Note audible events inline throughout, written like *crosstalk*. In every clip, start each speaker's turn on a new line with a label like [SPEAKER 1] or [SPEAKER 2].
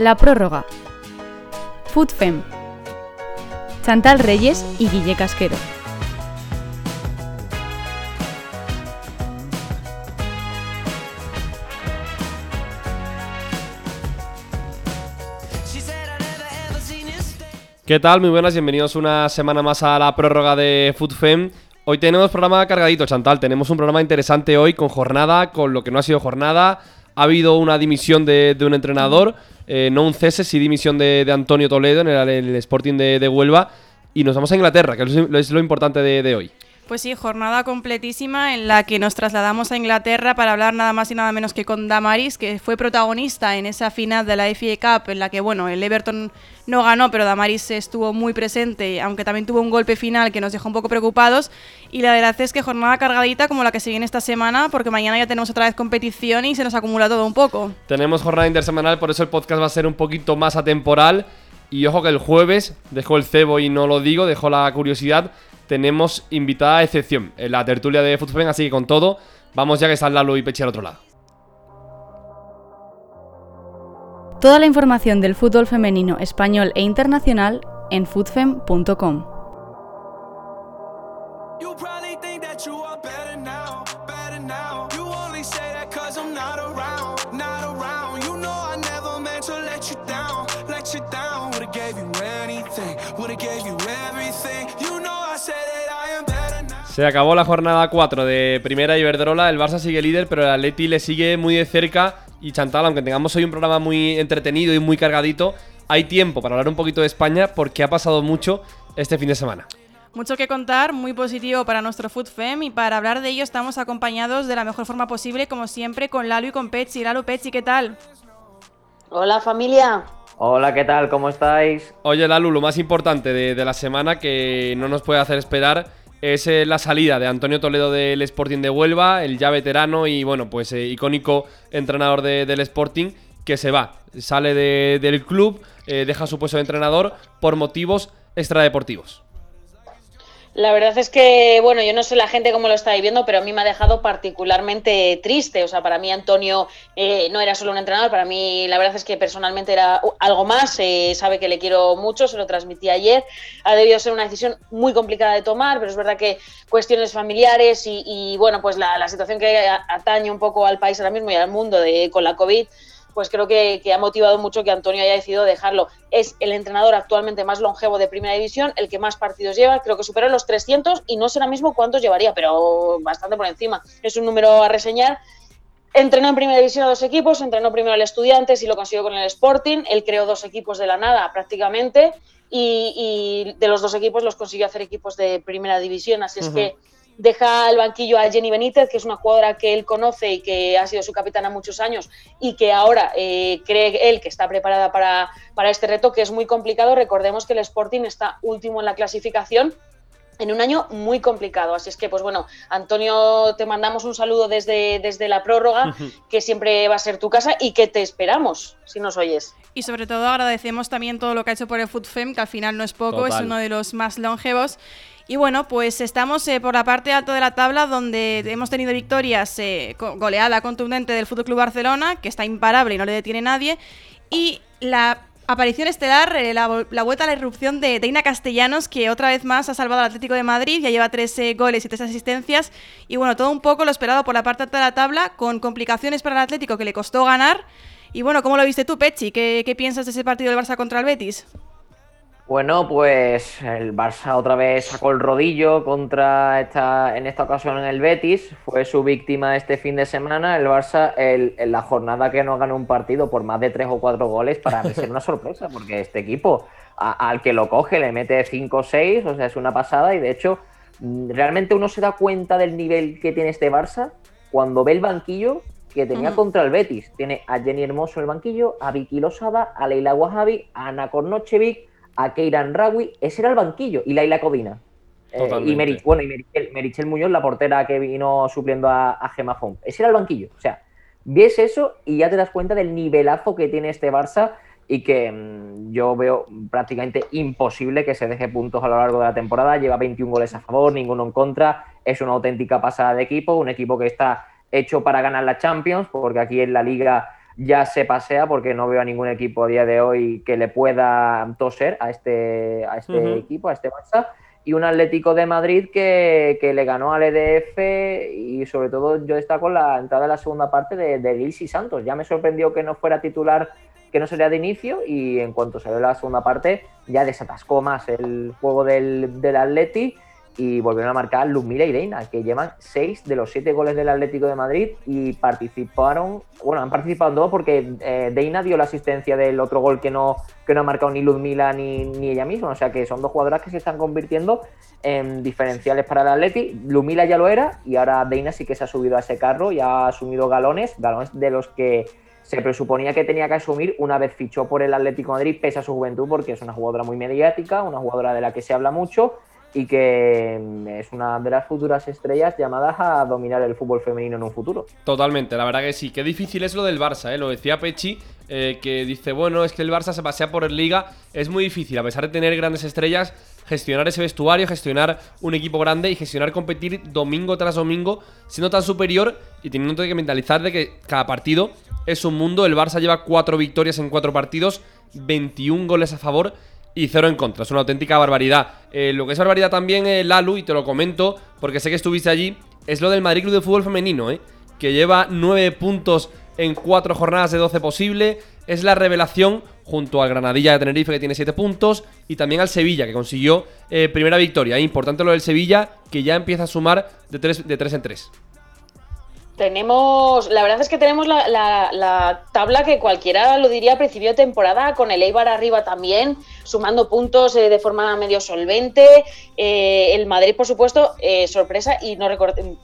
[SPEAKER 1] La prórroga. Foodfem. Chantal Reyes y Guille Casquero.
[SPEAKER 2] ¿Qué tal? Muy buenas, bienvenidos una semana más a la prórroga de FoodFem. Hoy tenemos programa cargadito, Chantal. Tenemos un programa interesante hoy con jornada, con lo que no ha sido jornada. Ha habido una dimisión de, un entrenador, eh, no un cese, sí dimisión de, Antonio Toledo en el, Sporting de, Huelva. Y nos vamos a Inglaterra, que es, lo importante de hoy.
[SPEAKER 3] Pues sí, jornada completísima en la que nos trasladamos a Inglaterra para hablar nada más y nada menos que con Damaris, que fue protagonista en esa final de la FA Cup, en la que, bueno, el Everton no ganó, pero Damaris estuvo muy presente, aunque también tuvo un golpe final que nos dejó un poco preocupados. Y la verdad es que jornada cargadita como la que se viene esta semana, porque mañana ya tenemos otra vez competición y se nos acumula todo un poco.
[SPEAKER 2] Tenemos jornada intersemanal, por eso el podcast va a ser un poquito más atemporal. Y ojo que el jueves dejó el cebo y no lo digo, dejó la curiosidad tenemos invitada a excepción en la tertulia de Fútbol, así que con todo, vamos ya que está Lalo y Pechi al otro lado.
[SPEAKER 1] Toda la información del fútbol femenino español e internacional en foodfem.com.
[SPEAKER 2] Se acabó la jornada 4 de Primera Iberdrola, el Barça sigue líder, pero el Atleti le sigue muy de cerca y Chantal, aunque tengamos hoy un programa muy entretenido y muy cargadito, hay tiempo para hablar un poquito de España porque ha pasado mucho este fin de semana.
[SPEAKER 3] Mucho que contar, muy positivo para nuestro FoodFem y para hablar de ello estamos acompañados de la mejor forma posible, como siempre, con Lalo y con Petsy. Lalo, Petsy, ¿qué tal?
[SPEAKER 4] Hola familia.
[SPEAKER 5] Hola, ¿qué tal? ¿Cómo estáis?
[SPEAKER 2] Oye, Lalo, lo más importante de, de la semana que no nos puede hacer esperar es eh, la salida de Antonio Toledo del Sporting de Huelva, el ya veterano y bueno, pues eh, icónico entrenador del Sporting, que se va, sale del club, eh, deja su puesto de entrenador por motivos extradeportivos.
[SPEAKER 4] La verdad es que, bueno, yo no sé la gente cómo lo está viviendo, pero a mí me ha dejado particularmente triste. O sea, para mí Antonio eh, no era solo un entrenador, para mí la verdad es que personalmente era algo más. Eh, sabe que le quiero mucho, se lo transmití ayer. Ha debido ser una decisión muy complicada de tomar, pero es verdad que cuestiones familiares y, bueno, pues la, la, situación que atañe un poco al país ahora mismo y al mundo de, con la COVID pues creo que, ha motivado mucho que Antonio haya decidido dejarlo. Es el entrenador actualmente más longevo de Primera División, el que más partidos lleva, creo que supera los 300 y no sé ahora mismo cuántos llevaría, pero bastante por encima. Es un número a reseñar. Entrenó en Primera División a dos equipos, entrenó primero al Estudiantes y lo consiguió con el Sporting. Él creó dos equipos de la nada prácticamente y, de los dos equipos los consiguió hacer equipos de Primera División. Así es que deja al banquillo a Jenny Benítez, que es una jugadora que él conoce y que ha sido su capitana muchos años y que ahora eh, cree él que está preparada para, para este reto, que es muy complicado. Recordemos que el Sporting está último en la clasificación en un año muy complicado. Así es que, pues bueno, Antonio, te mandamos un saludo desde, desde la prórroga, que siempre va a ser tu casa y que te esperamos, si nos oyes.
[SPEAKER 3] Y sobre todo agradecemos también todo lo que ha hecho por el FoodFem, que al final no es poco, es uno de los más longevos. Y bueno, pues estamos eh, por la parte alta de la tabla donde hemos tenido victorias, eh, goleada contundente del Fútbol Club Barcelona, que está imparable y no le detiene nadie, y la aparición estelar, eh, la, vuelta a la irrupción de Deina Castellanos, que otra vez más ha salvado al Atlético de Madrid, ya lleva tres goles y tres asistencias, y bueno, todo un poco lo esperado por la parte alta de la tabla, con complicaciones para el Atlético que le costó ganar. Y bueno, ¿cómo lo viste tú, Pechi? ¿Qué, qué piensas de ese partido del Barça contra el Betis?
[SPEAKER 5] Bueno, pues el Barça otra vez sacó el rodillo contra esta, en esta ocasión en el Betis, fue su víctima este fin de semana. El Barça, en la jornada que no ganó un partido por más de tres o cuatro goles, para mí ser una sorpresa, porque este equipo al que lo coge le mete cinco o seis, o sea, es una pasada. Y de hecho, mm, realmente uno se da cuenta del nivel que tiene este Barça cuando ve el banquillo que tenía contra el Betis. Tiene a Jenny Hermoso en el banquillo, a Vicky Losada, a Leila Wahabi, a Ana Kornochevic a Keiran Rawi, ese era el banquillo, y Laila Codina. Eh, y, bueno, y Merichel, Muñoz, la portera que vino supliendo a, a Gemma Font. Ese era el banquillo. O sea, ves eso y ya te das cuenta del nivelazo que tiene este Barça y que mm, yo veo prácticamente imposible que se deje puntos a lo largo de la temporada. Lleva 21 goles a favor, ninguno en contra. Es una auténtica pasada de equipo, un equipo que está hecho para ganar la Champions, porque aquí en la liga ya se pasea porque no veo a ningún equipo a día de hoy que le pueda toser a este, a este equipo, a este Barça. Y un Atlético de Madrid que, le ganó al EDF y sobre todo yo destaco la entrada de la segunda parte de, de y Santos. Ya me sorprendió que no fuera titular, que no sería de inicio y en cuanto salió la segunda parte ya desatascó más el juego del, del Atleti y volvieron a marcar Luzmila y Deina, que llevan seis de los siete goles del Atlético de Madrid y participaron, bueno, han participado dos porque eh, Deina dio la asistencia del otro gol que no, que no ha marcado ni Luzmila ni, ni ella misma, o sea que son dos jugadoras que se están convirtiendo en diferenciales para el Atleti. Luzmila ya lo era y ahora Deina sí que se ha subido a ese carro y ha asumido galones, galones de los que se presuponía que tenía que asumir una vez fichó por el Atlético de Madrid, pese a su juventud, porque es una jugadora muy mediática, una jugadora de la que se habla mucho y que mm, es una de las futuras estrellas llamadas a dominar el fútbol femenino en un futuro.
[SPEAKER 2] Totalmente, la verdad que sí. Qué difícil es lo del Barça, ¿eh? lo decía Pechi, eh, que dice, bueno, es que el Barça se pasea por el Liga, es muy difícil, a pesar de tener grandes estrellas, gestionar ese vestuario, gestionar un equipo grande y gestionar competir domingo tras domingo, siendo tan superior y teniendo que mentalizar de que cada partido es un mundo. El Barça lleva cuatro victorias en cuatro partidos, 21 goles a favor y cero en contra. Es una auténtica barbaridad. Eh, lo que es barbaridad también, eh, Lalu, y te lo comento porque sé que estuviste allí, es lo del Madrid Club de Fútbol Femenino, ¿eh? que lleva 9 puntos en 4 jornadas de 12 posible. Es la revelación junto al Granadilla de Tenerife que tiene 7 puntos y también al Sevilla que consiguió eh, primera victoria. Importante lo del Sevilla que ya empieza a sumar de 3, de 3 en 3.
[SPEAKER 4] Tenemos, la verdad es que tenemos la, tabla que cualquiera lo diría a principio de temporada, con el Eibar arriba también, sumando puntos eh, de forma medio solvente. Eh, el Madrid, por supuesto, eh, sorpresa, y no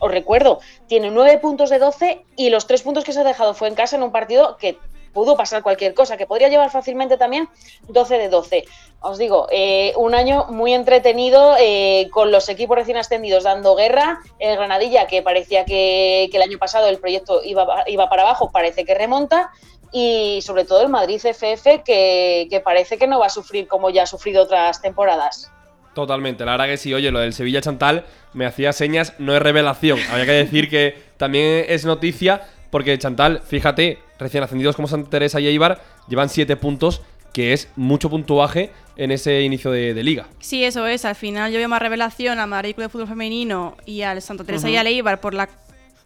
[SPEAKER 4] os recuerdo, tiene nueve puntos de 12 y los tres puntos que se ha dejado fue en casa en un partido que pudo pasar cualquier cosa, que podría llevar fácilmente también 12 de 12. Os digo, eh, un año muy entretenido eh, con los equipos recién ascendidos dando guerra. El Granadilla, que parecía que, el año pasado el proyecto iba, iba para abajo, parece que remonta y sobre todo el Madrid FF que, que, parece que no va a sufrir como ya ha sufrido otras temporadas.
[SPEAKER 2] Totalmente, la verdad que sí, oye, lo del Sevilla Chantal me hacía señas, no es revelación, había que decir que también es noticia porque Chantal, fíjate, recién ascendidos como Santa Teresa y Eibar llevan 7 puntos, que es mucho puntuaje en ese inicio de, liga.
[SPEAKER 3] Sí, eso es. Al final yo veo más revelación a Madrid de Fútbol Femenino y al Santa Teresa y al Eibar por la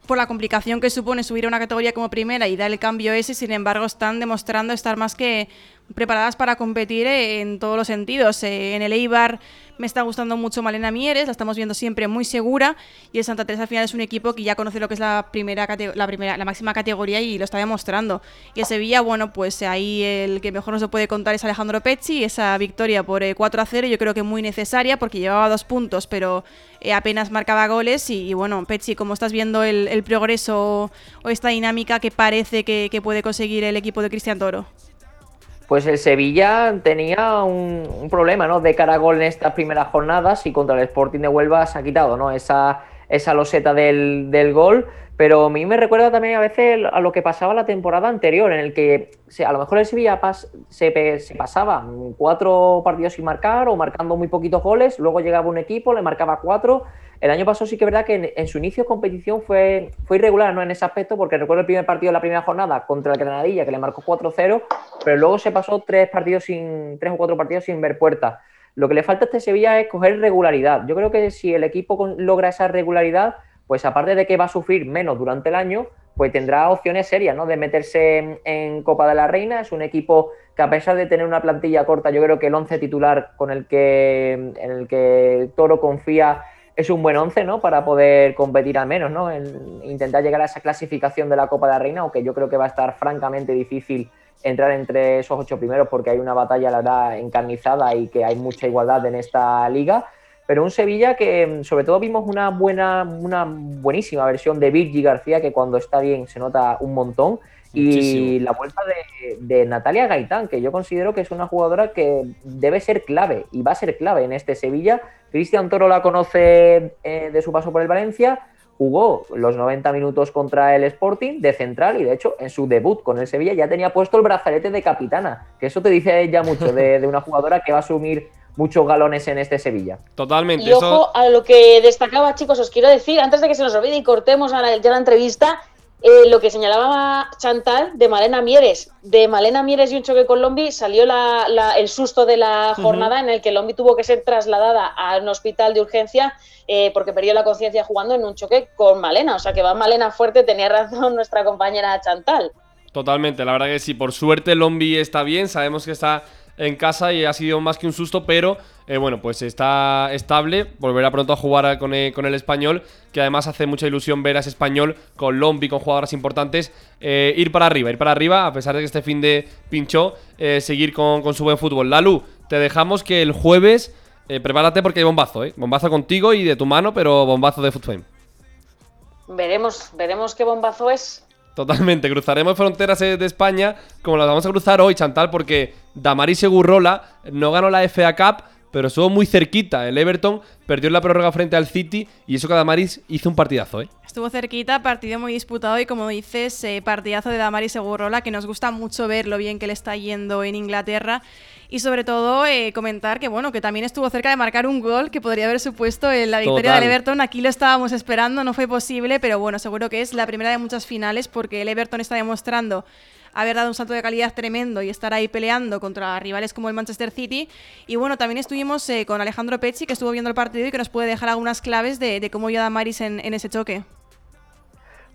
[SPEAKER 3] por la complicación que supone subir a una categoría como primera y dar el cambio ese, sin embargo están demostrando estar más que preparadas para competir en todos los sentidos. Eh, en el Eibar me está gustando mucho Malena Mieres, la estamos viendo siempre muy segura y el Santa Teresa al final es un equipo que ya conoce lo que es la primera, la máxima categoría y lo está demostrando. Y el Sevilla, bueno, pues ahí el que mejor nos lo puede contar es Alejandro Pecci, esa victoria por 4 eh, a 0 yo creo que muy necesaria porque llevaba dos puntos pero eh, apenas marcaba goles y, bueno, Pecci, como estás viendo el, progreso o esta dinámica que parece que, que puede conseguir el equipo de Cristian Toro?
[SPEAKER 5] Pues el Sevilla tenía un, problema, ¿no? De cara a gol en estas primeras jornadas y contra el Sporting de Huelva se ha quitado, ¿no? Esa, esa loseta del, del gol. Pero a mí me recuerda también a veces a lo que pasaba la temporada anterior, en el que a lo mejor el Sevilla se, se, pasaba cuatro partidos sin marcar o marcando muy poquitos goles, luego llegaba un equipo, le marcaba cuatro el año pasado sí que es verdad que en, su inicio de competición fue, fue irregular ¿no? en ese aspecto, porque recuerdo el primer partido de la primera jornada contra el Granadilla, que le marcó 4-0, pero luego se pasó tres partidos sin, tres o cuatro partidos sin ver puerta. Lo que le falta a este Sevilla es coger regularidad. Yo creo que si el equipo logra esa regularidad, pues aparte de que va a sufrir menos durante el año, pues tendrá opciones serias, ¿no? De meterse en, Copa de la Reina. Es un equipo que a pesar de tener una plantilla corta, yo creo que el 11 titular con el que, en el que Toro confía es un buen once, ¿no? Para poder competir al menos, ¿no? En intentar llegar a esa clasificación de la Copa de la Reina, aunque yo creo que va a estar francamente difícil entrar entre esos ocho primeros porque hay una batalla, la verdad, encarnizada y que hay mucha igualdad en esta liga. Pero un Sevilla que sobre todo vimos una buena, una buenísima versión de Virgi García, que cuando está bien se nota un montón. Y la vuelta de, Natalia Gaitán, que yo considero que es una jugadora que debe ser clave y va a ser clave en este Sevilla. Cristian Toro la conoce eh, de su paso por el Valencia, jugó los 90 minutos contra el Sporting de central y de hecho en su debut con el Sevilla ya tenía puesto el brazalete de capitana, que eso te dice ya mucho de, una jugadora que va a asumir muchos galones en este Sevilla.
[SPEAKER 2] Totalmente.
[SPEAKER 4] Y ojo a lo que destacaba, chicos, os quiero decir, antes de que se nos olvide y cortemos ya la entrevista, eh, lo que señalaba Chantal de Malena Mieres. De Malena Mieres y un choque con Lombi salió el susto de la jornada en el que Lombi tuvo que ser trasladada a un hospital de urgencia eh, porque perdió la conciencia jugando en un choque con Malena. O sea que va Malena fuerte, tenía razón nuestra compañera Chantal.
[SPEAKER 2] Totalmente, la verdad que sí, por suerte Lombi está bien, sabemos que está en casa y ha sido más que un susto, pero eh, bueno, pues está estable, volverá pronto a jugar con el, con el, español, que además hace mucha ilusión ver a ese español con Lombi, con jugadoras importantes, eh, ir para arriba, ir para arriba, a pesar de que este fin de pinchó, eh, seguir con, su buen fútbol. Lalu, te dejamos que el jueves, prepárate porque hay bombazo, ¿eh? Bombazo contigo y de tu mano, pero bombazo de Footfame.
[SPEAKER 4] Veremos, veremos qué bombazo es.
[SPEAKER 2] Totalmente, cruzaremos fronteras de España como las vamos a cruzar hoy, Chantal, porque Damaris Segurrola no ganó la FA Cup, pero estuvo muy cerquita. El Everton perdió la prórroga frente al City y eso que Damaris hizo un partidazo, ¿eh?
[SPEAKER 3] Estuvo cerquita, partido muy disputado y como dices, eh, partidazo de Damaris Segurrola, que nos gusta mucho ver lo bien que le está yendo en Inglaterra. Y sobre todo eh, comentar que bueno, que también estuvo cerca de marcar un gol que podría haber supuesto en la victoria del Everton. Aquí lo estábamos esperando, no fue posible, pero bueno, seguro que es la primera de muchas finales porque el Everton está demostrando haber dado un salto de calidad tremendo y estar ahí peleando contra rivales como el Manchester City. Y bueno, también estuvimos eh, con Alejandro Pecci, que estuvo viendo el partido y que nos puede dejar algunas claves de, cómo cómo a Maris en, ese choque.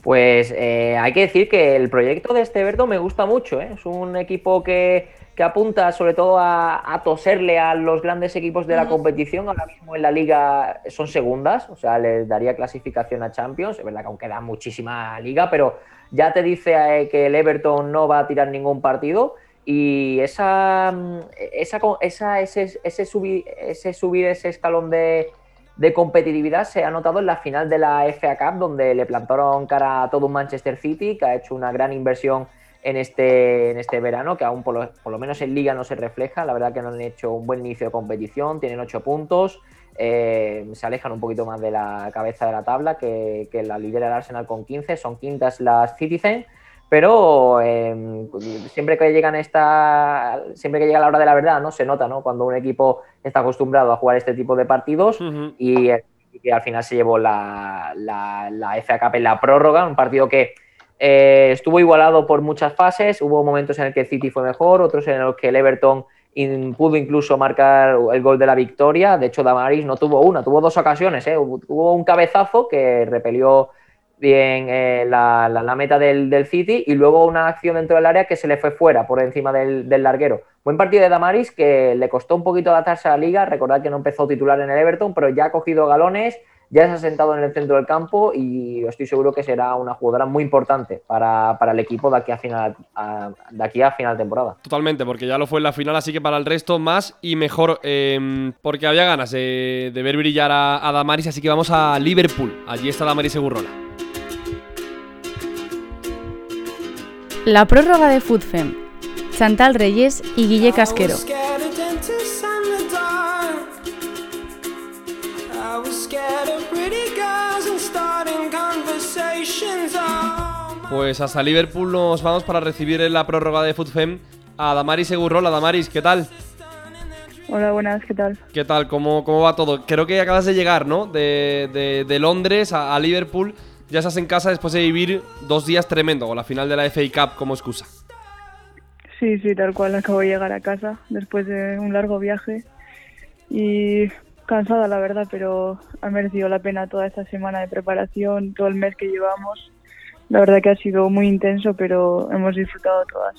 [SPEAKER 5] Pues eh, hay que decir que el proyecto de este Verdo me gusta mucho. ¿eh? Es un equipo que, apunta sobre todo a, toserle a los grandes equipos de la competición. Ahora mismo en la liga son segundas, o sea, les daría clasificación a Champions. Es verdad que aún queda muchísima liga, pero ya te dice eh, que el Everton no va a tirar ningún partido y esa, mm, esa, esa ese, ese, subir, ese subir ese escalón de, de, competitividad se ha notado en la final de la FA Cup, donde le plantaron cara a todo un Manchester City, que ha hecho una gran inversión en este, en este verano, que aún por lo, por lo menos en liga no se refleja. La verdad que no han hecho un buen inicio de competición, tienen ocho puntos. Eh, se alejan un poquito más de la cabeza de la tabla que, la lidera el Arsenal con 15, son quintas las Citizen, pero em, siempre que llegan esta, siempre que llega la hora de la verdad, ¿no? Se nota, ¿no? Cuando un equipo está acostumbrado a jugar este tipo de partidos y, que al final se llevó la, la, la FA Cup en la prórroga, un partido que eh, estuvo igualado por muchas fases, hubo momentos en el que el City fue mejor, otros en los que el Everton pudo incluso marcar el gol de la victoria. De hecho, Damaris no tuvo una, tuvo dos ocasiones. ¿eh? Hubo un cabezazo que repelió bien eh, la, meta del, City y luego una acción dentro del área que se le fue fuera por encima del, del, larguero. Buen partido de Damaris que le costó un poquito adaptarse a la liga. Recordad que no empezó titular en el Everton, pero ya ha cogido galones ya se ha sentado en el centro del campo y estoy seguro que será una jugadora muy importante para, el equipo de aquí a final de aquí a final de temporada.
[SPEAKER 2] Totalmente, porque ya lo fue en la final, así que para el resto más y mejor, em, porque había ganas de, ver brillar a, Damaris, así que vamos a Liverpool. Allí está Damaris Segurrola.
[SPEAKER 1] La prórroga de Foodfem. Chantal Reyes y Guille Casquero.
[SPEAKER 2] Pues hasta Liverpool nos vamos para recibir en la prórroga de FUTFEM a Damaris Segurrola. Damaris, ¿qué tal?
[SPEAKER 6] Hola, buenas, ¿qué tal?
[SPEAKER 2] ¿Qué tal? ¿Cómo, cómo va todo? Creo que acabas de llegar, ¿no? De, de, Londres a, Liverpool. Ya estás en casa después de vivir dos días tremendo con la final de la FA Cup como excusa.
[SPEAKER 6] Sí, sí, tal cual. Acabo de llegar a casa después de un largo viaje. Y cansada, la verdad, pero ha merecido la pena toda esta semana de preparación, todo el mes que llevamos. La verdad que ha sido muy intenso, pero hemos disfrutado todas.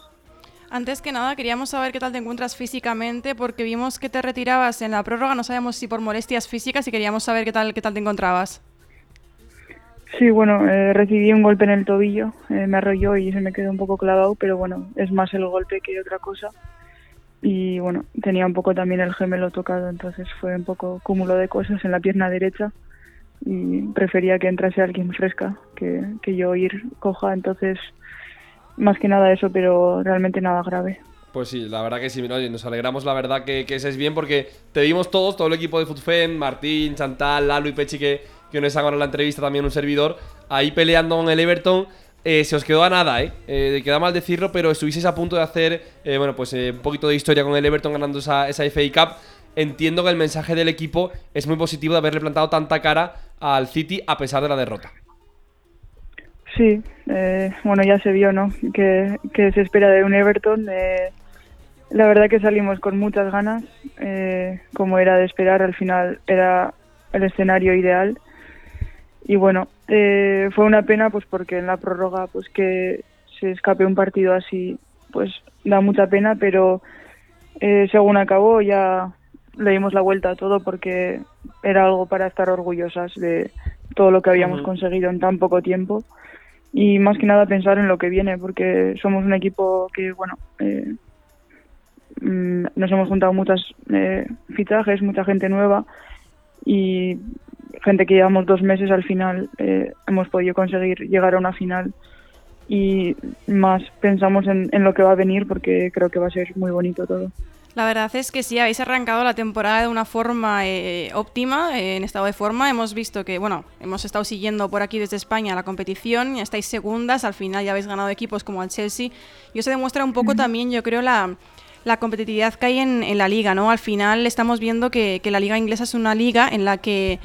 [SPEAKER 3] Antes que nada, queríamos saber qué tal te encuentras físicamente, porque vimos que te retirabas en la prórroga, no sabemos si por molestias físicas y queríamos saber qué tal, qué tal te encontrabas.
[SPEAKER 6] Sí, bueno, eh, recibí un golpe en el tobillo, eh, me arrolló y se me quedó un poco clavado, pero bueno, es más el golpe que otra cosa y bueno, tenía un poco también el gemelo tocado, entonces fue un poco cúmulo de cosas en la pierna derecha y prefería que entrase alguien fresca que, yo ir coja, entonces más que nada eso, pero realmente nada grave.
[SPEAKER 2] Pues sí, la verdad que sí, nos alegramos la verdad que, que estés bien porque te vimos todos, todo el equipo de FUTFEM, Martín, Chantal, Lalo y Pechi que, que nos han la entrevista, también un servidor, ahí peleando con el Everton eh, se os quedó a nada, ¿eh? ¿eh? Queda mal decirlo, pero estuvisteis a punto de hacer, eh, bueno, pues un poquito de historia con el Everton ganando esa, esa FA Cup. Entiendo que el mensaje del equipo es muy positivo de haberle plantado tanta cara al City a pesar de la derrota.
[SPEAKER 6] Sí, eh, bueno, ya se vio, ¿no? Que, se espera de un Everton. Eh, la verdad que salimos con muchas ganas, eh, como era de esperar, al final era el escenario ideal. Y bueno, eh, fue una pena pues porque en la prórroga pues que se escape un partido así pues da mucha pena, pero eh, según acabó ya le dimos la vuelta a todo porque era algo para estar orgullosas de todo lo que habíamos conseguido en tan poco tiempo. Y más que nada pensar en lo que viene porque somos un equipo que bueno eh, mm, nos hemos juntado muchas eh, fichajes mucha gente nueva y gente que llevamos dos meses al final eh, hemos podido conseguir llegar a una final. Y más pensamos en, en lo que va a venir porque creo que va a ser muy bonito todo.
[SPEAKER 3] La verdad es que sí, habéis arrancado la temporada de una forma eh, óptima, eh, en estado de forma. Hemos visto que, bueno, hemos estado siguiendo por aquí desde España la competición, y estáis segundas, al final ya habéis ganado equipos como el Chelsea. Y eso demuestra un poco también, yo creo, la, la competitividad que hay en, en, la liga, ¿no? Al final estamos viendo que, que la liga inglesa es una liga en la que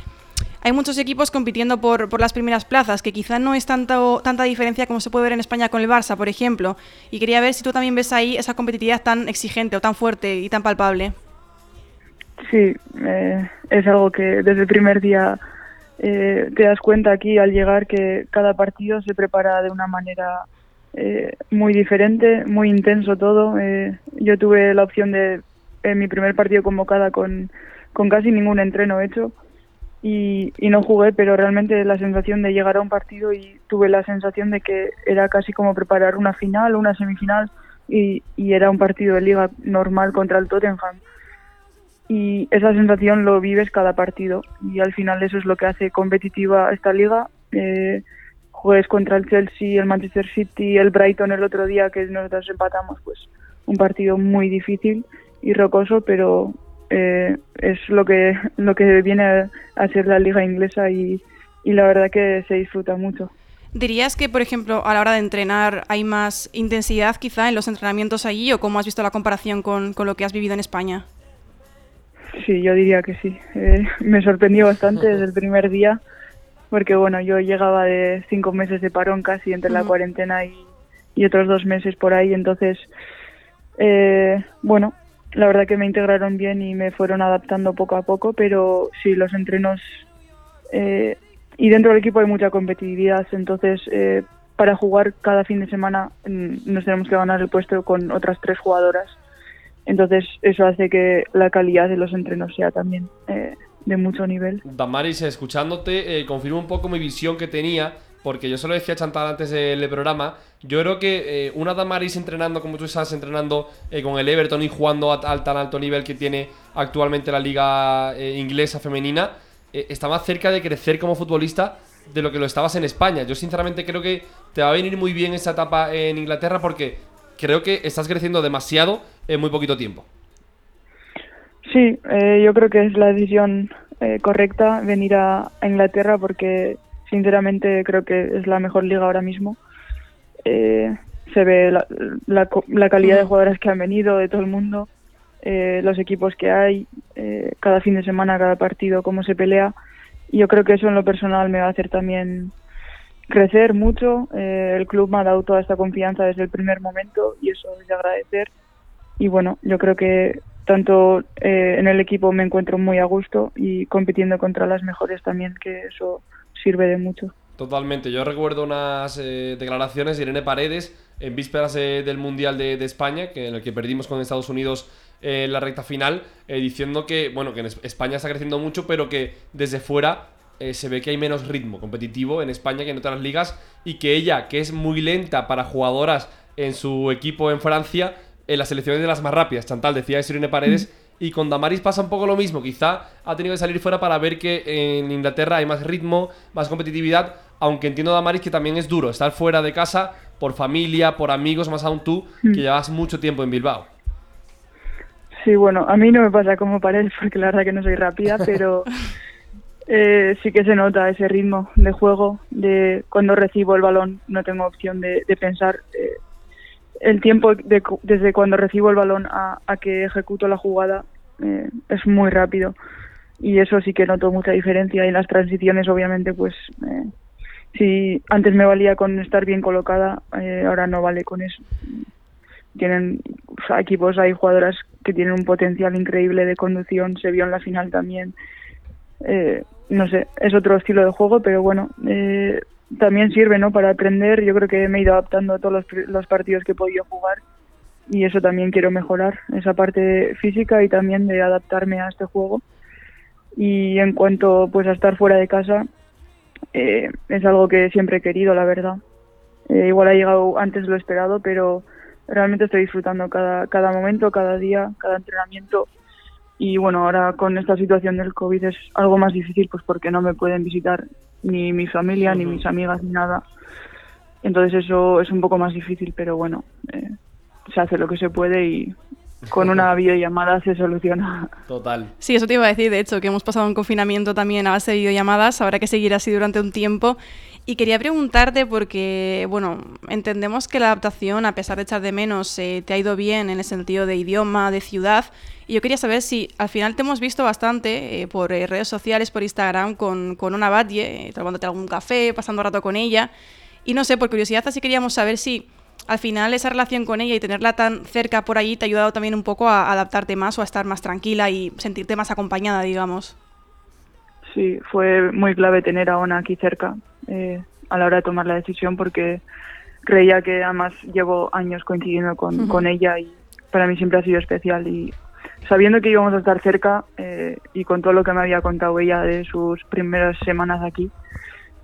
[SPEAKER 3] hay muchos equipos compitiendo por, por, las primeras plazas, que quizá no es tanto, tanta diferencia como se puede ver en España con el Barça, por ejemplo. Y quería ver si tú también ves ahí esa competitividad tan exigente o tan fuerte y tan palpable.
[SPEAKER 6] Sí, eh, es algo que desde el primer día eh, te das cuenta aquí al llegar que cada partido se prepara de una manera eh, muy diferente, muy intenso todo. Eh, yo tuve la opción de en mi primer partido convocada con, con casi ningún entreno hecho y, y, no jugué, pero realmente la sensación de llegar a un partido y tuve la sensación de que era casi como preparar una final una semifinal y, y, era un partido de liga normal contra el Tottenham. Y esa sensación lo vives cada partido y al final eso es lo que hace competitiva esta liga. Eh, juegues contra el Chelsea, el Manchester City, el Brighton el otro día que nosotros empatamos, pues un partido muy difícil y rocoso, pero eh, es lo que lo que viene a ser la liga inglesa y, y la verdad que se disfruta mucho.
[SPEAKER 3] ¿Dirías que, por ejemplo, a la hora de entrenar hay más intensidad quizá en los entrenamientos allí o cómo has visto la comparación con, con lo que has vivido en España?
[SPEAKER 6] Sí, yo diría que sí. Eh, me sorprendió bastante desde el primer día porque, bueno, yo llegaba de cinco meses de parón casi entre la cuarentena y, y, otros dos meses por ahí, entonces, eh, bueno, la verdad que me integraron bien y me fueron adaptando poco a poco, pero sí, los entrenos eh, y dentro del equipo hay mucha competitividad, entonces eh, para jugar cada fin de semana mm, nos tenemos que ganar el puesto con otras tres jugadoras, entonces eso hace que la calidad de los entrenos sea también eh, de mucho nivel.
[SPEAKER 2] Damaris, escuchándote, eh, confirmo un poco mi visión que tenía porque yo se lo decía a Chantal antes del programa, yo creo que eh, una Damaris entrenando como tú estás entrenando eh, con el Everton y jugando al tan alto nivel que tiene actualmente la liga eh, inglesa femenina, está más cerca de crecer como futbolista de lo que lo estabas en España. Yo sinceramente creo que te va a venir muy bien esa etapa en Inglaterra porque creo que estás creciendo demasiado en muy poquito tiempo.
[SPEAKER 6] Sí, yo creo que es la decisión correcta venir a Inglaterra porque sinceramente creo que es la mejor liga ahora mismo. Eh, se ve la, la, la, calidad de jugadores que han venido, de todo el mundo, eh, los equipos que hay, eh, cada fin de semana, cada partido, cómo se pelea. Y yo creo que eso en lo personal me va a hacer también crecer mucho. Eh, el club me ha dado toda esta confianza desde el primer momento y eso es de agradecer. Y bueno, yo creo que tanto eh, en el equipo me encuentro muy a gusto y compitiendo contra las mejores también, que eso sirve de mucho.
[SPEAKER 2] Totalmente. Yo recuerdo unas eh, declaraciones de Irene Paredes en vísperas del Mundial de, España, que en el que perdimos con Estados Unidos en eh, la recta final, eh, diciendo que, bueno, que en España está creciendo mucho, pero que desde fuera eh, se ve que hay menos ritmo competitivo en España que en otras ligas y que ella, que es muy lenta para jugadoras en su equipo en Francia, en las selecciones de las más rápidas. Chantal decía Irene Paredes. Mm. Y con Damaris pasa un poco lo mismo. Quizá ha tenido que salir fuera para ver que en Inglaterra hay más ritmo, más competitividad. Aunque entiendo, Damaris, que también es duro estar fuera de casa por familia, por amigos, más aún tú,
[SPEAKER 6] Mm.
[SPEAKER 2] que llevas mucho tiempo en Bilbao.
[SPEAKER 6] Sí, bueno, a mí no me pasa como Paredes *laughs* porque la verdad que no soy rápida, pero *laughs* eh, sí que se nota ese ritmo de juego, de cuando recibo el balón no tengo opción de, de pensar. Eh, el tiempo de, desde cuando recibo el balón a, a que ejecuto la jugada eh, es muy rápido y eso sí que noto mucha diferencia y las transiciones obviamente pues eh, si antes me valía con estar bien colocada, eh, ahora no vale con eso. Tienen equipos, hay jugadoras que tienen un potencial increíble de conducción, se vio en la final también. Eh, no sé, es otro estilo de juego, pero bueno, eh, también sirve ¿no? para aprender. Yo creo que me he ido adaptando a todos los, los partidos que he podido jugar y eso también quiero mejorar, esa parte física y también de adaptarme a este juego. Y en cuanto pues a estar fuera de casa, eh, es algo que siempre he querido, la verdad. Eh, igual ha llegado antes de lo esperado, pero realmente estoy disfrutando cada, cada momento, cada día, cada entrenamiento. Y bueno, ahora con esta situación del COVID es algo más difícil, pues porque no me pueden visitar ni mi familia, ni mis amigas, ni nada. Entonces eso es un poco más difícil, pero bueno, eh, se hace lo que se puede y con una *laughs* videollamada se soluciona.
[SPEAKER 2] Total.
[SPEAKER 3] Sí, eso te iba a decir, de hecho, que hemos pasado un confinamiento también a base de videollamadas, habrá que seguir así durante un tiempo. Y quería preguntarte porque, bueno, entendemos que la adaptación, a pesar de echar de menos, eh, te ha ido bien en el sentido de idioma, de ciudad. Y yo quería saber si al final te hemos visto bastante eh, por eh, redes sociales, por Instagram, con, con una Badie, tomándote algún café, pasando rato con ella. Y no sé, por curiosidad, así queríamos saber si al final esa relación con ella y tenerla tan cerca por ahí te ha ayudado también un poco a adaptarte más o a estar más tranquila y sentirte más acompañada, digamos.
[SPEAKER 6] Sí, fue muy clave tener a Ona aquí cerca eh, a la hora de tomar la decisión porque creía que además llevo años coincidiendo con, con ella y para mí siempre ha sido especial y sabiendo que íbamos a estar cerca eh, y con todo lo que me había contado ella de sus primeras semanas aquí,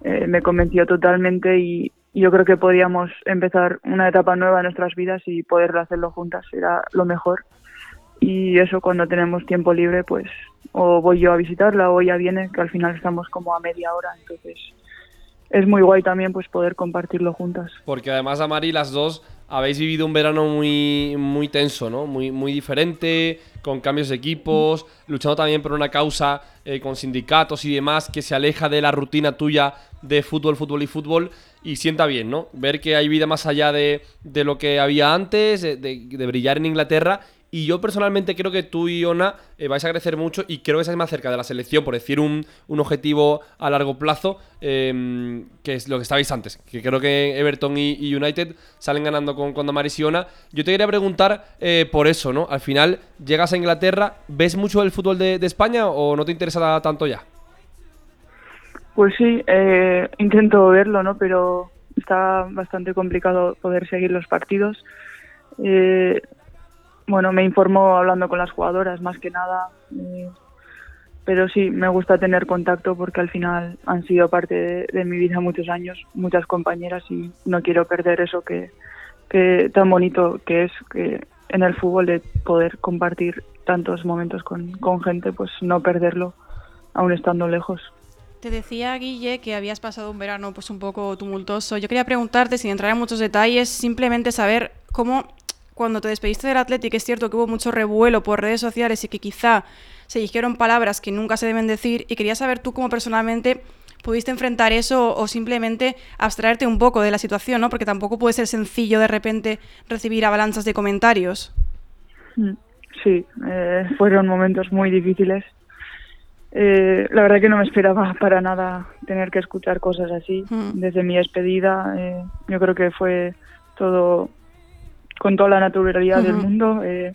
[SPEAKER 6] eh, me convenció totalmente y, yo creo que podíamos empezar una etapa nueva en nuestras vidas y poder hacerlo juntas era lo mejor. Y eso cuando tenemos tiempo libre, pues o voy yo a visitarla o ella viene, que al final estamos como a media hora, entonces es muy guay también pues poder compartirlo juntas.
[SPEAKER 2] Porque además, Amari, las dos habéis vivido un verano muy, muy tenso, ¿no? Muy, muy diferente, con cambios de equipos, luchando también por una causa eh, con sindicatos y demás que se aleja de la rutina tuya de fútbol, fútbol y fútbol y sienta bien, ¿no? Ver que hay vida más allá de, de lo que había antes, de, brillar en Inglaterra y yo personalmente creo que tú y Ona eh, vais a crecer mucho y creo que estáis más cerca de la selección, por decir un, un objetivo a largo plazo, em, que es lo que estabais antes. Que creo que Everton y, United salen ganando con, con y Ona. Yo te quería preguntar eh, por eso, ¿no? Al final, llegas a Inglaterra, ¿ves mucho el fútbol de, España o no te interesa tanto ya?
[SPEAKER 6] Pues sí, eh, intento verlo, ¿no? Pero está bastante complicado poder seguir los partidos. Eh, bueno, me informo hablando con las jugadoras más que nada. Pero sí, me gusta tener contacto porque al final han sido parte de, mi vida muchos años, muchas compañeras y no quiero perder eso que, que tan bonito que es que en el fútbol de poder compartir tantos momentos con, con gente, pues no perderlo aún estando lejos.
[SPEAKER 3] Te decía, Guille, que habías pasado un verano pues un poco tumultuoso. Yo quería preguntarte, sin entrar en muchos detalles, simplemente saber cómo cuando te despediste del Athletic, es cierto que hubo mucho revuelo por redes sociales y que quizá se dijeron palabras que nunca se deben decir y quería saber tú cómo personalmente pudiste enfrentar eso o simplemente abstraerte un poco de la situación, ¿no? Porque tampoco puede ser sencillo de repente recibir avalanchas de comentarios.
[SPEAKER 6] Mm, sí, eh, fueron momentos muy difíciles. Eh, la verdad que no me esperaba para nada tener que escuchar cosas así. Mm. Desde mi despedida, eh, yo creo que fue todo con toda la naturalidad del mundo. Eh,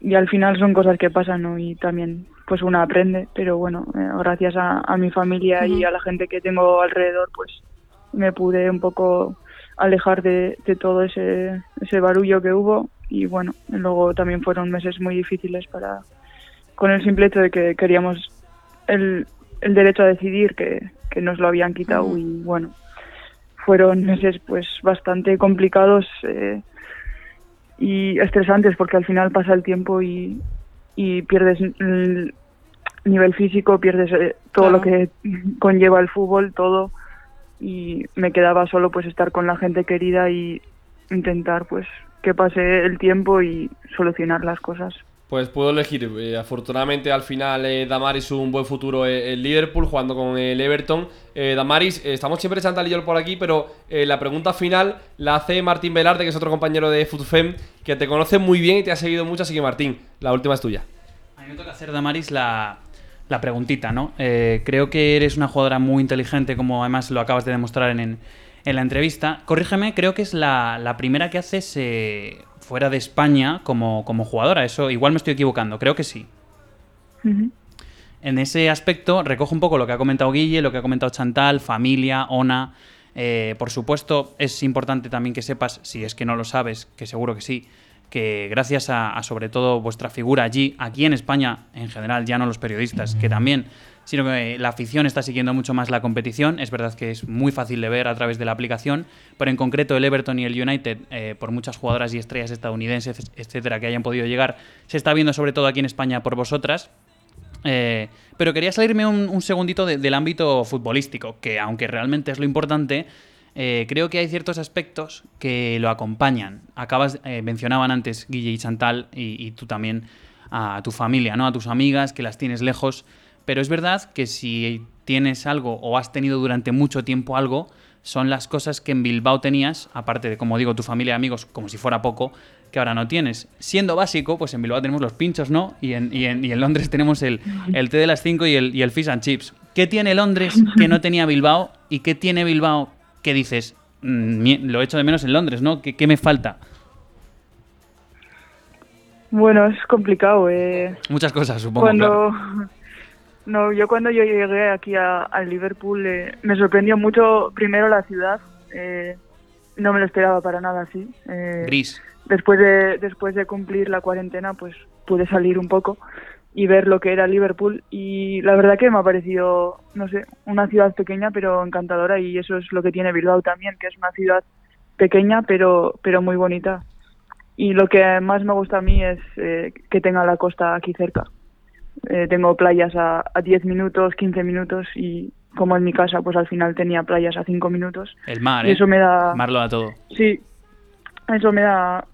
[SPEAKER 6] y al final son cosas que pasan ¿no? y también pues una aprende, pero bueno, eh, gracias a, mi familia y a la gente que tengo alrededor, pues me pude un poco alejar de, todo ese, ese barullo que hubo y bueno, luego también fueron meses muy difíciles para con el simple hecho de que queríamos el, el derecho a decidir que, que nos lo habían quitado y bueno, fueron meses pues bastante complicados eh, y estresantes porque al final pasa el tiempo y, y pierdes el nivel físico, pierdes eh, todo lo que *laughs* conlleva el fútbol, todo y me quedaba solo pues estar con la gente querida y intentar pues que pase el tiempo y solucionar las cosas.
[SPEAKER 2] Pues puedo elegir. Eh, afortunadamente al final eh, Damaris un buen futuro en Liverpool jugando con el Everton. Eh, Damaris, estamos siempre Chantal y por aquí, pero la pregunta final la hace Martín Velarde, que es otro compañero de FUTFEM, que te conoce muy bien y te ha seguido mucho, así que Martín, la última es tuya.
[SPEAKER 7] A mí me toca hacer Damaris la, la preguntita, ¿no? Eh, creo que eres una jugadora muy inteligente, como además lo acabas de demostrar en, la entrevista. Corrígeme, creo que es la, primera que haces eh, fuera de España como, como, jugadora. Eso igual me estoy equivocando, creo que sí. En ese aspecto recojo un poco lo que ha comentado Guille, lo que ha comentado Chantal, familia, Ona. Eh, por supuesto, es importante también que sepas, si es que no lo sabes, que seguro que sí, que gracias a, sobre todo vuestra figura allí, aquí en España en general, ya no los periodistas, que también, sino que la afición está siguiendo mucho más la competición. Es verdad que es muy fácil de ver a través de la aplicación, pero en concreto el Everton y el United, eh, por muchas jugadoras y estrellas estadounidenses, etcétera, que hayan podido llegar, se está viendo sobre todo aquí en España por vosotras. Eh, pero quería salirme un, segundito del ámbito futbolístico, que aunque realmente es lo importante, eh, creo que hay ciertos aspectos que lo acompañan. Acabas, eh, mencionaban antes Guille y Chantal y, tú también a tu familia, ¿no? A tus amigas que las tienes lejos. Pero es verdad que si tienes algo o has tenido durante mucho tiempo algo, son las cosas que en Bilbao tenías, aparte de, como digo, tu familia y amigos, como si fuera poco, que ahora no tienes. Siendo básico, pues en Bilbao tenemos los pinchos, ¿no? Y en, y en, Londres tenemos el, té de las 5 y el, y el fish and chips. ¿Qué tiene Londres que no tenía Bilbao? ¿Y qué tiene Bilbao que dices, mm, lo he hecho de menos en Londres, ¿no? ¿Qué, me falta?
[SPEAKER 6] Bueno, es complicado. Eh.
[SPEAKER 7] Muchas cosas, supongo.
[SPEAKER 6] Cuando... *laughs* No, yo cuando yo llegué aquí a, Liverpool eh, me sorprendió mucho primero la ciudad. Eh, no me lo esperaba para nada así.
[SPEAKER 7] Gris.
[SPEAKER 6] Después de, después de cumplir la cuarentena, pues pude salir un poco y ver lo que era Liverpool y la verdad que me ha parecido, no sé, una ciudad pequeña pero encantadora y eso es lo que tiene Bilbao también, que es una ciudad pequeña pero, pero muy bonita. Y lo que más me gusta a mí es eh, que tenga la costa aquí cerca. Eh, tengo playas a, a 10 minutos, 15 minutos y como en mi casa pues al final tenía playas a 5 minutos.
[SPEAKER 7] El mar,
[SPEAKER 6] y eso
[SPEAKER 7] ¿eh?
[SPEAKER 6] me da...
[SPEAKER 7] Mar lo da todo.
[SPEAKER 6] Sí, eso me da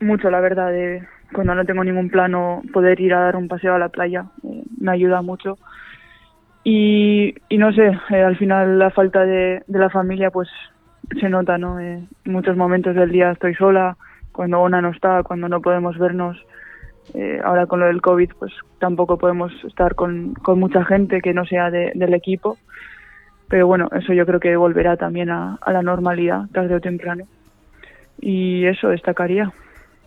[SPEAKER 6] mucho la verdad de cuando no tengo ningún plano, poder ir a dar un paseo a la playa eh, me ayuda mucho. Y, no sé, eh, al final la falta de, la familia pues se nota, ¿no? Eh, muchos momentos del día estoy sola, cuando una no está, cuando no podemos vernos. ahora con lo del COVID pues tampoco podemos estar con, con mucha gente que no sea del equipo. Pero bueno, eso yo creo que volverá también a, a la normalidad tarde o temprano. Y eso destacaría.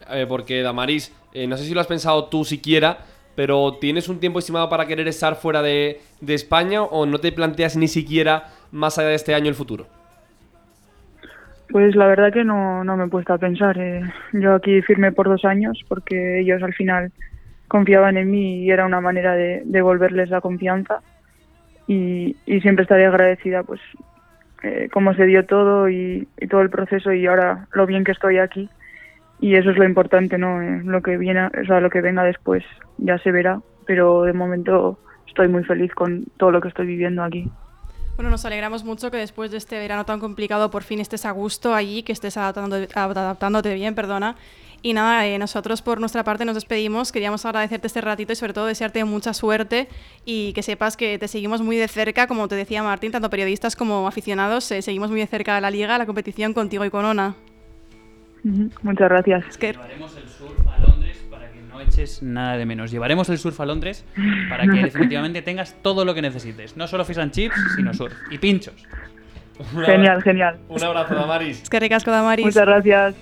[SPEAKER 2] Eh, porque Damaris, eh, no sé si lo has pensado tú siquiera, pero ¿tienes un tiempo estimado para querer estar fuera de, España o no te planteas ni siquiera más allá de este año el futuro?
[SPEAKER 6] Pues la verdad que no, no me he puesto a pensar. Eh. Yo aquí firmé por dos años porque ellos al final confiaban en mí y era una manera de devolverles la confianza. Y, siempre estaré agradecida pues eh, cómo se dio todo y, todo el proceso y ahora lo bien que estoy aquí y eso es lo importante, ¿no? Eh, lo que viene, o sea, lo que venga después ya se verá, pero de momento estoy muy feliz con todo lo que estoy viviendo aquí.
[SPEAKER 3] Bueno, nos alegramos mucho que después de este verano tan complicado por fin estés a gusto allí, que estés adaptándote bien, perdona. Y nada, eh, nosotros por nuestra parte nos despedimos. Queríamos agradecerte este ratito y sobre todo desearte mucha suerte y que sepas que te seguimos muy de cerca, como te decía Martín, tanto periodistas como aficionados, eh, seguimos muy de cerca de la liga, la competición contigo y con Ona.
[SPEAKER 6] Muchas gracias.
[SPEAKER 7] Llevaremos el surf a Londres para que no eches nada de menos. Llevaremos el surf a Londres para que *laughs* definitivamente tengas todo lo que necesites. No solo fish and chips, sino surf. Y pinchos.
[SPEAKER 6] Genial, genial.
[SPEAKER 2] Un abrazo, Damaris.
[SPEAKER 3] Es que ricasco, Damaris.
[SPEAKER 6] Muchas gracias.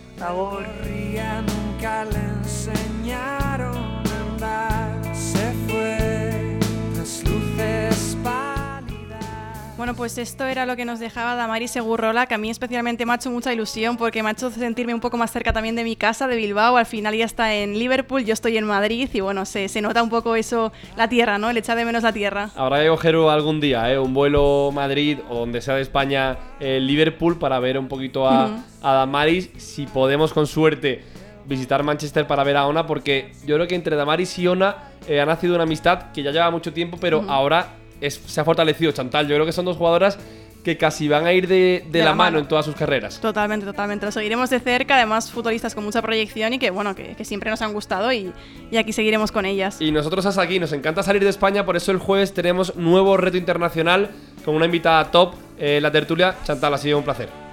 [SPEAKER 3] Bueno, pues esto era lo que nos dejaba Damari Segurrola, que a mí especialmente me ha hecho mucha ilusión porque me ha hecho sentirme un poco más cerca también de mi casa, de Bilbao. Al final ya está en Liverpool, yo estoy en Madrid y bueno, se, se nota un poco eso, la tierra, ¿no? El echar de menos la tierra.
[SPEAKER 2] Habrá que coger algún día, ¿eh? Un vuelo Madrid o donde sea de España, eh, Liverpool, para ver un poquito a, a Damaris. Si podemos, con suerte, visitar Manchester para ver a Ona, porque yo creo que entre Damaris y Ona eh, ha nacido una amistad que ya lleva mucho tiempo, pero ahora se ha fortalecido Chantal. Yo creo que son dos jugadoras que casi van a ir de, la, mano. en todas sus carreras.
[SPEAKER 3] Totalmente, totalmente. Lo seguiremos de cerca, además futbolistas con mucha proyección y que, bueno, que, siempre nos han gustado y, y, aquí seguiremos con ellas.
[SPEAKER 2] Y nosotros hasta aquí, nos encanta salir de España, por eso el jueves tenemos nuevo reto internacional con una invitada top, eh, la tertulia. Chantal, ha sido un placer.